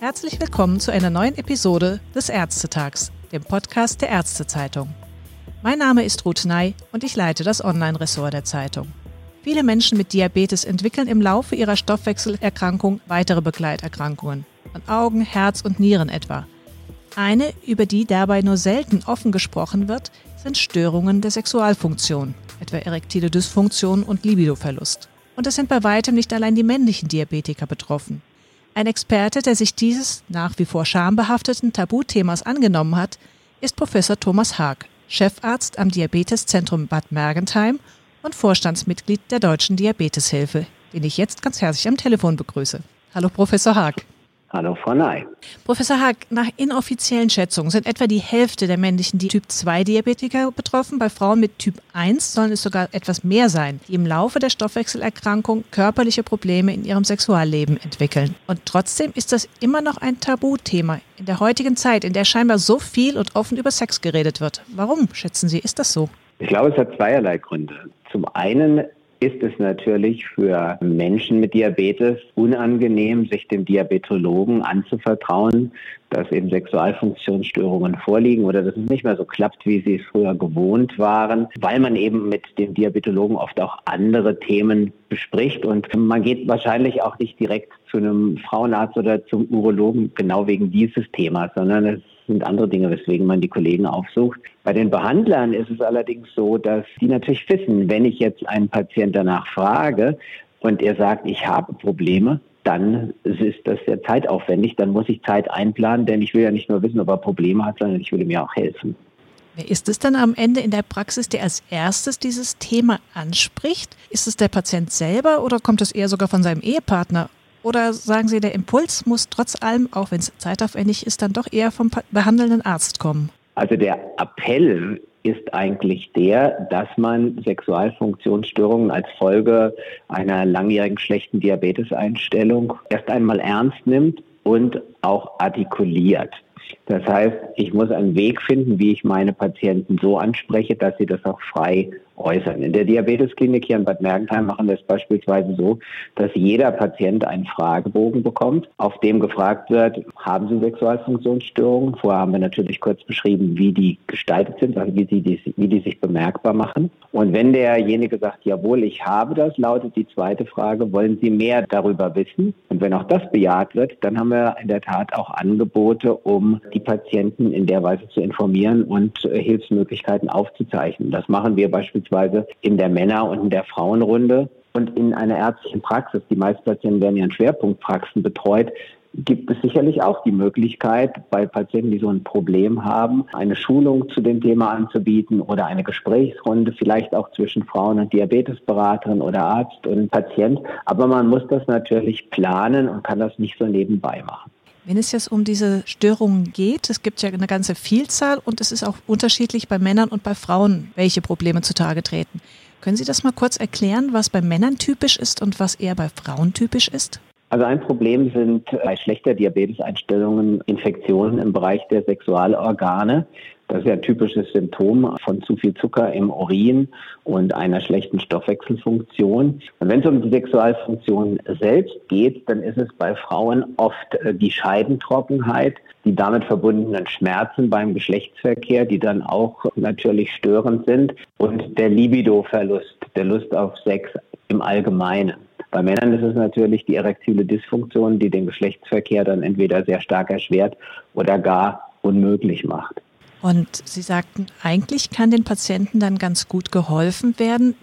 Herzlich willkommen zu einer neuen Episode des Ärztetags, dem Podcast der Ärztezeitung. Mein Name ist Ruth Ney und ich leite das Online-Ressort der Zeitung. Viele Menschen mit Diabetes entwickeln im Laufe ihrer Stoffwechselerkrankung weitere Begleiterkrankungen, an Augen, Herz und Nieren etwa. Eine, über die dabei nur selten offen gesprochen wird, sind Störungen der Sexualfunktion, etwa erektile Dysfunktion und Libidoverlust. Und es sind bei weitem nicht allein die männlichen Diabetiker betroffen. Ein Experte, der sich dieses nach wie vor schambehafteten Tabuthemas angenommen hat, ist Professor Thomas Haag, Chefarzt am Diabeteszentrum Bad Mergentheim und Vorstandsmitglied der Deutschen Diabeteshilfe, den ich jetzt ganz herzlich am Telefon begrüße. Hallo, Professor Haag. Hallo, Frau Ney. Professor Haag, nach inoffiziellen Schätzungen sind etwa die Hälfte der männlichen Typ-2-Diabetiker betroffen. Bei Frauen mit Typ 1 sollen es sogar etwas mehr sein, die im Laufe der Stoffwechselerkrankung körperliche Probleme in ihrem Sexualleben entwickeln. Und trotzdem ist das immer noch ein Tabuthema in der heutigen Zeit, in der scheinbar so viel und offen über Sex geredet wird. Warum, schätzen Sie, ist das so? Ich glaube, es hat zweierlei Gründe. Zum einen ist es natürlich für Menschen mit Diabetes unangenehm, sich dem Diabetologen anzuvertrauen, dass eben Sexualfunktionsstörungen vorliegen oder dass es nicht mehr so klappt, wie sie es früher gewohnt waren, weil man eben mit dem Diabetologen oft auch andere Themen bespricht. Und man geht wahrscheinlich auch nicht direkt zu einem Frauenarzt oder zum Urologen genau wegen dieses Themas, sondern es sind andere Dinge, weswegen man die Kollegen aufsucht. Bei den Behandlern ist es allerdings so, dass die natürlich wissen, wenn ich jetzt einen Patienten danach frage und er sagt, ich habe Probleme, dann ist das sehr zeitaufwendig. Dann muss ich Zeit einplanen, denn ich will ja nicht nur wissen, ob er Probleme hat, sondern ich will ihm ja auch helfen. Wer ist es dann am Ende in der Praxis, der als erstes dieses Thema anspricht? Ist es der Patient selber oder kommt es eher sogar von seinem Ehepartner? Oder sagen Sie, der Impuls muss trotz allem, auch wenn es zeitaufwendig ist, dann doch eher vom behandelnden Arzt kommen? Also der Appell ist eigentlich der, dass man Sexualfunktionsstörungen als Folge einer langjährigen schlechten Diabeteseinstellung erst einmal ernst nimmt und auch artikuliert. Das heißt, ich muss einen Weg finden, wie ich meine Patienten so anspreche, dass sie das auch frei äußern. In der Diabetesklinik hier in Bad Mergentheim machen wir es beispielsweise so, dass jeder Patient einen Fragebogen bekommt, auf dem gefragt wird, haben Sie Sexualfunktionsstörungen? Vorher haben wir natürlich kurz beschrieben, wie die gestaltet sind, also wie, die, wie die sich bemerkbar machen. Und wenn derjenige sagt, jawohl, ich habe das, lautet die zweite Frage, wollen Sie mehr darüber wissen? Und wenn auch das bejaht wird, dann haben wir in der Tat auch Angebote, um die Patienten in der Weise zu informieren und äh, Hilfsmöglichkeiten aufzuzeichnen. Das machen wir beispielsweise in der Männer- und in der Frauenrunde. Und in einer ärztlichen Praxis, die meisten Patienten werden ja in Schwerpunktpraxen betreut, gibt es sicherlich auch die Möglichkeit, bei Patienten, die so ein Problem haben, eine Schulung zu dem Thema anzubieten oder eine Gesprächsrunde, vielleicht auch zwischen Frauen und Diabetesberaterin oder Arzt und Patient. Aber man muss das natürlich planen und kann das nicht so nebenbei machen. Wenn es jetzt um diese Störungen geht, es gibt ja eine ganze Vielzahl und es ist auch unterschiedlich bei Männern und bei Frauen, welche Probleme zutage treten. Können Sie das mal kurz erklären, was bei Männern typisch ist und was eher bei Frauen typisch ist? Also ein Problem sind bei schlechter Diabeteseinstellungen Infektionen im Bereich der Sexualorgane. Das ist ja ein typisches Symptom von zu viel Zucker im Urin und einer schlechten Stoffwechselfunktion. Und wenn es um die Sexualfunktion selbst geht, dann ist es bei Frauen oft äh, die Scheidentrockenheit, die damit verbundenen Schmerzen beim Geschlechtsverkehr, die dann auch natürlich störend sind und der Libidoverlust, der Lust auf Sex im Allgemeinen. Bei Männern ist es natürlich die erektile Dysfunktion, die den Geschlechtsverkehr dann entweder sehr stark erschwert oder gar unmöglich macht. Und Sie sagten, eigentlich kann den Patienten dann ganz gut geholfen werden.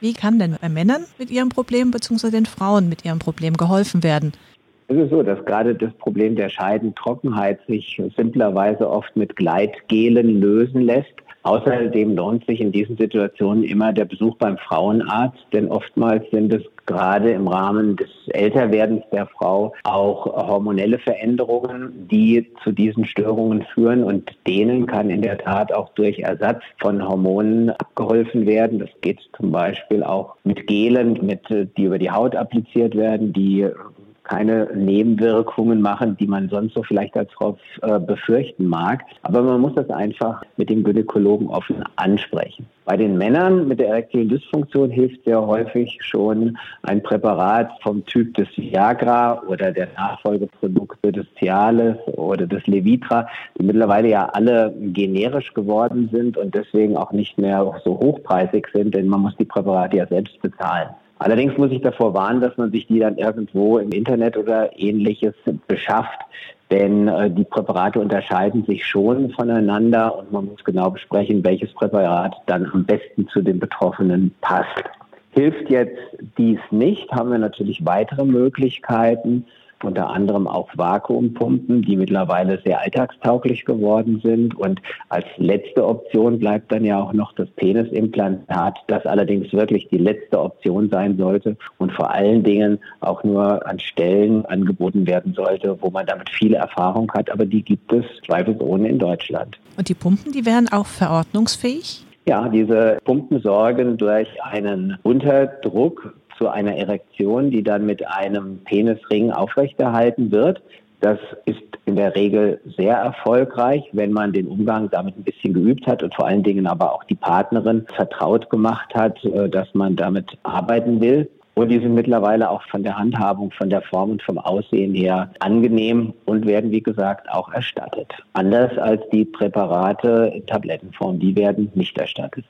Wie kann denn bei Männern mit ihrem Problem bzw. den Frauen mit ihrem Problem geholfen werden? Es ist so, dass gerade das Problem der Scheidentrockenheit sich simplerweise oft mit Gleitgelen lösen lässt. Außerdem lohnt sich in diesen Situationen immer der Besuch beim Frauenarzt, denn oftmals sind es gerade im Rahmen des Älterwerdens der Frau auch hormonelle Veränderungen, die zu diesen Störungen führen und denen kann in der Tat auch durch Ersatz von Hormonen abgeholfen werden. Das geht zum Beispiel auch mit Gelen, mit, die über die Haut appliziert werden, die keine Nebenwirkungen machen, die man sonst so vielleicht als Frau äh, befürchten mag. Aber man muss das einfach mit dem Gynäkologen offen ansprechen. Bei den Männern mit der erektilen Dysfunktion hilft sehr häufig schon ein Präparat vom Typ des Viagra oder der Nachfolgeprodukte des Cialis oder des Levitra, die mittlerweile ja alle generisch geworden sind und deswegen auch nicht mehr so hochpreisig sind, denn man muss die Präparate ja selbst bezahlen. Allerdings muss ich davor warnen, dass man sich die dann irgendwo im Internet oder ähnliches beschafft. Denn äh, die Präparate unterscheiden sich schon voneinander und man muss genau besprechen, welches Präparat dann am besten zu den Betroffenen passt. Hilft jetzt dies nicht, haben wir natürlich weitere Möglichkeiten unter anderem auch Vakuumpumpen, die mittlerweile sehr alltagstauglich geworden sind. Und als letzte Option bleibt dann ja auch noch das Penisimplantat, das allerdings wirklich die letzte Option sein sollte und vor allen Dingen auch nur an Stellen angeboten werden sollte, wo man damit viel Erfahrung hat. Aber die gibt es zweifelsohne in Deutschland. Und die Pumpen, die wären auch verordnungsfähig? Ja, diese Pumpen sorgen durch einen Unterdruck zu einer Erektion, die dann mit einem Penisring aufrechterhalten wird. Das ist in der Regel sehr erfolgreich, wenn man den Umgang damit ein bisschen geübt hat und vor allen Dingen aber auch die Partnerin vertraut gemacht hat, äh, dass man damit arbeiten will. Und die sind mittlerweile auch von der Handhabung, von der Form und vom Aussehen her angenehm und werden, wie gesagt, auch erstattet. Anders als die Präparate in Tablettenform, die werden nicht erstattet.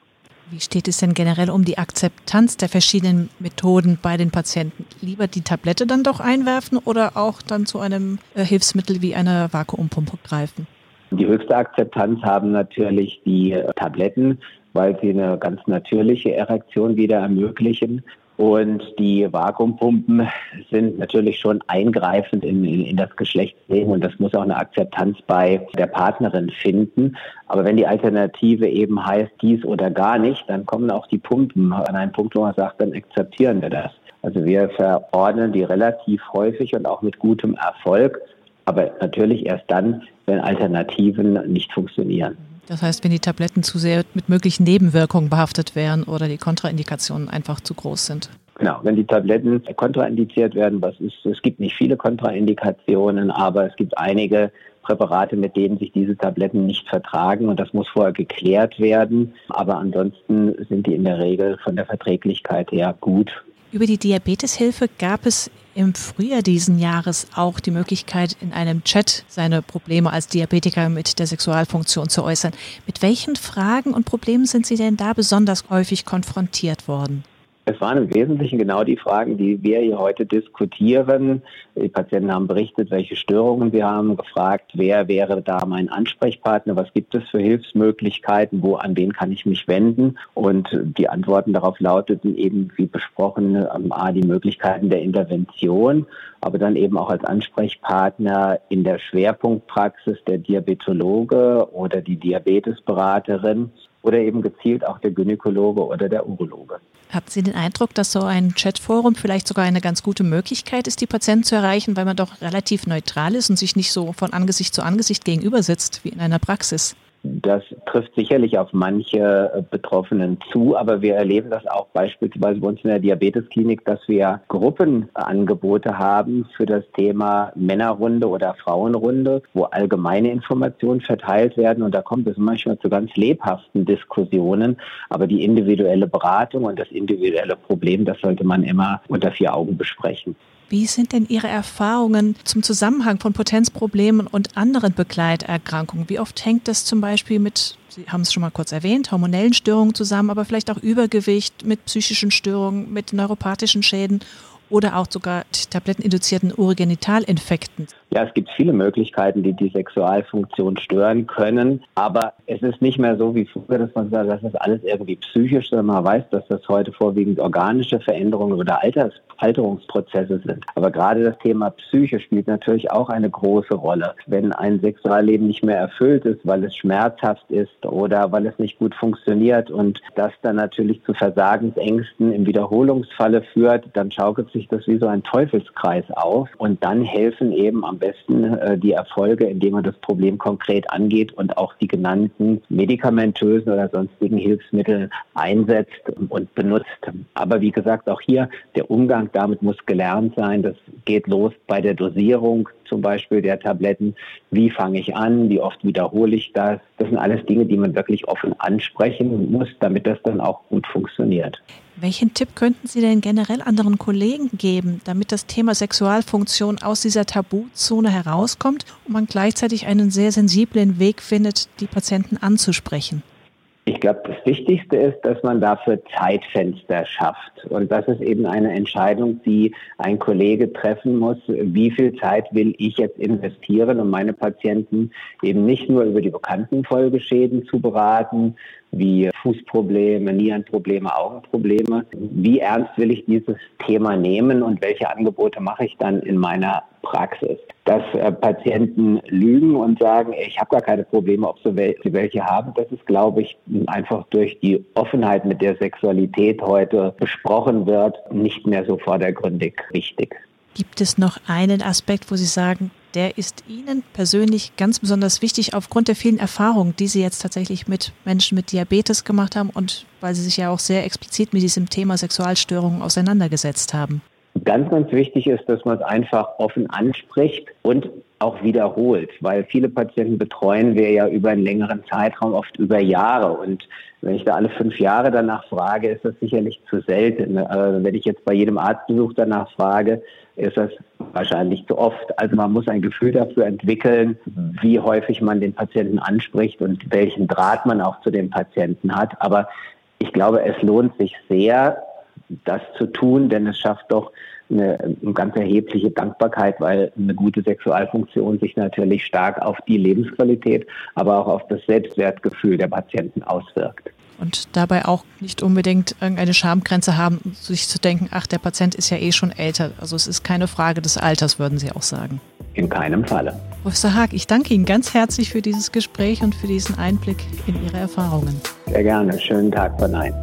Wie steht es denn generell um die Akzeptanz der verschiedenen Methoden bei den Patienten? Lieber die Tablette dann doch einwerfen oder auch dann zu einem äh, Hilfsmittel wie einer Vakuumpumpe greifen? Die höchste Akzeptanz haben natürlich die äh, Tabletten, weil sie eine ganz natürliche Erektion wieder ermöglichen. Und die Vakuumpumpen sind natürlich schon eingreifend in, in, in, das Geschlechtsleben und das muss auch eine Akzeptanz bei der Partnerin finden. Aber wenn die Alternative eben heißt dies oder gar nicht, dann kommen auch die Pumpen an einen Punkt, wo man sagt, dann akzeptieren wir das. Also wir verordnen die relativ häufig und auch mit gutem Erfolg, aber natürlich erst dann, wenn Alternativen nicht funktionieren. Das heißt, wenn die Tabletten zu sehr mit möglichen Nebenwirkungen behaftet wären oder die Kontraindikationen einfach zu groß sind. Genau, wenn die Tabletten kontraindiziert werden, was ist, es gibt nicht viele Kontraindikationen, aber es gibt einige Präparate, mit denen sich diese Tabletten nicht vertragen und das muss vorher geklärt werden. Aber ansonsten sind die in der Regel von der Verträglichkeit her gut über die Diabeteshilfe gab es im Frühjahr diesen Jahres auch die Möglichkeit, in einem Chat seine Probleme als Diabetiker mit der Sexualfunktion zu äußern. Mit welchen Fragen und Problemen sind Sie denn da besonders häufig konfrontiert worden? Es waren im Wesentlichen genau die Fragen, die wir hier heute diskutieren. Die Patienten haben berichtet, welche Störungen sie haben, gefragt, wer wäre da mein Ansprechpartner, was gibt es für Hilfsmöglichkeiten, wo, an wen kann ich mich wenden? Und die Antworten darauf lauteten eben, wie besprochen, A, die Möglichkeiten der Intervention, aber dann eben auch als Ansprechpartner in der Schwerpunktpraxis der Diabetologe oder die Diabetesberaterin oder eben gezielt auch der Gynäkologe oder der Urologe. Haben Sie den Eindruck, dass so ein Chatforum vielleicht sogar eine ganz gute Möglichkeit ist, die Patienten zu erreichen, weil man doch relativ neutral ist und sich nicht so von Angesicht zu Angesicht gegenüber sitzt wie in einer Praxis? Das trifft sicherlich auf manche äh, Betroffenen zu, aber wir erleben das auch beispielsweise bei uns in der Diabetesklinik, dass wir Gruppenangebote haben für das Thema Männerrunde oder Frauenrunde, wo allgemeine Informationen verteilt werden und da kommt es manchmal zu ganz lebhaften Diskussionen, aber die individuelle Beratung und das individuelle Problem, das sollte man immer unter vier Augen besprechen. Wie sind denn Ihre Erfahrungen zum Zusammenhang von Potenzproblemen und anderen Begleiterkrankungen? Wie oft hängt das zum Beispiel mit, Sie haben es schon mal kurz erwähnt, hormonellen Störungen zusammen, aber vielleicht auch Übergewicht, mit psychischen Störungen, mit neuropathischen Schäden oder auch sogar tabletteninduzierten Urogenitalinfekten? Ja, es gibt viele Möglichkeiten, die die Sexualfunktion stören können. Aber es ist nicht mehr so wie früher, dass man sagt, das ist alles irgendwie psychisch, sondern man weiß, dass das heute vorwiegend organische Veränderungen oder Alters Alterungsprozesse sind. Aber gerade das Thema Psyche spielt natürlich auch eine große Rolle. Wenn ein Sexualleben nicht mehr erfüllt ist, weil es schmerzhaft ist oder weil es nicht gut funktioniert und das dann natürlich zu Versagensängsten im Wiederholungsfalle führt, dann schaukelt sich sich das wie so ein Teufelskreis auf und dann helfen eben am besten äh, die Erfolge, indem man das Problem konkret angeht und auch die genannten medikamentösen oder sonstigen Hilfsmittel einsetzt und benutzt. Aber wie gesagt, auch hier der Umgang damit muss gelernt sein. Das geht los bei der Dosierung zum Beispiel der Tabletten. Wie fange ich an? Wie oft wiederhole ich das? Das sind alles Dinge, die man wirklich offen ansprechen muss, damit das dann auch gut funktioniert. Welchen Tipp könnten Sie denn generell anderen Kollegen geben, damit das Thema Sexualfunktion aus dieser Tabuzone herauskommt und man gleichzeitig einen sehr sensiblen Weg findet, die Patienten anzusprechen? Ich glaube, das Wichtigste ist, dass man dafür Zeitfenster schafft. Und das ist eben eine Entscheidung, die ein Kollege treffen muss. Wie viel Zeit will ich jetzt investieren, um meine Patienten eben nicht nur über die bekannten Folgeschäden zu beraten, wie Fußprobleme, Nierenprobleme, Augenprobleme. Wie ernst will ich dieses Thema nehmen und welche Angebote mache ich dann in meiner Praxis? Dass äh, Patienten lügen und sagen, ich habe gar keine Probleme, ob sie welche haben, das ist, glaube ich, einfach durch die Offenheit, mit der Sexualität heute besprochen wird, nicht mehr so vordergründig wichtig. Gibt es noch einen Aspekt, wo Sie sagen, der ist Ihnen persönlich ganz besonders wichtig aufgrund der vielen Erfahrungen, die Sie jetzt tatsächlich mit Menschen mit Diabetes gemacht haben und weil Sie sich ja auch sehr explizit mit diesem Thema Sexualstörungen auseinandergesetzt haben? Ganz, ganz wichtig ist, dass man es einfach offen anspricht und auch wiederholt, weil viele Patienten betreuen wir ja über einen längeren Zeitraum, oft über Jahre. Und wenn ich da alle fünf Jahre danach frage, ist das sicherlich zu selten. Wenn ich jetzt bei jedem Arztbesuch danach frage, ist das wahrscheinlich zu oft. Also man muss ein Gefühl dafür entwickeln, wie häufig man den Patienten anspricht und welchen Draht man auch zu dem Patienten hat. Aber ich glaube, es lohnt sich sehr, das zu tun, denn es schafft doch eine, eine, ganz erhebliche Dankbarkeit, weil eine gute Sexualfunktion sich natürlich stark auf die Lebensqualität, aber auch auf das Selbstwertgefühl der Patienten auswirkt. Und dabei auch nicht unbedingt irgendeine Schamgrenze haben, sich zu denken, ach, der Patient ist ja eh schon älter. Also es ist keine Frage des Alters, würden Sie auch sagen. In keinem Falle. Professor Haag, ich danke Ihnen ganz herzlich für dieses Gespräch und für diesen Einblick in Ihre Erfahrungen. Sehr gerne. Schönen Tag, Frau Nein.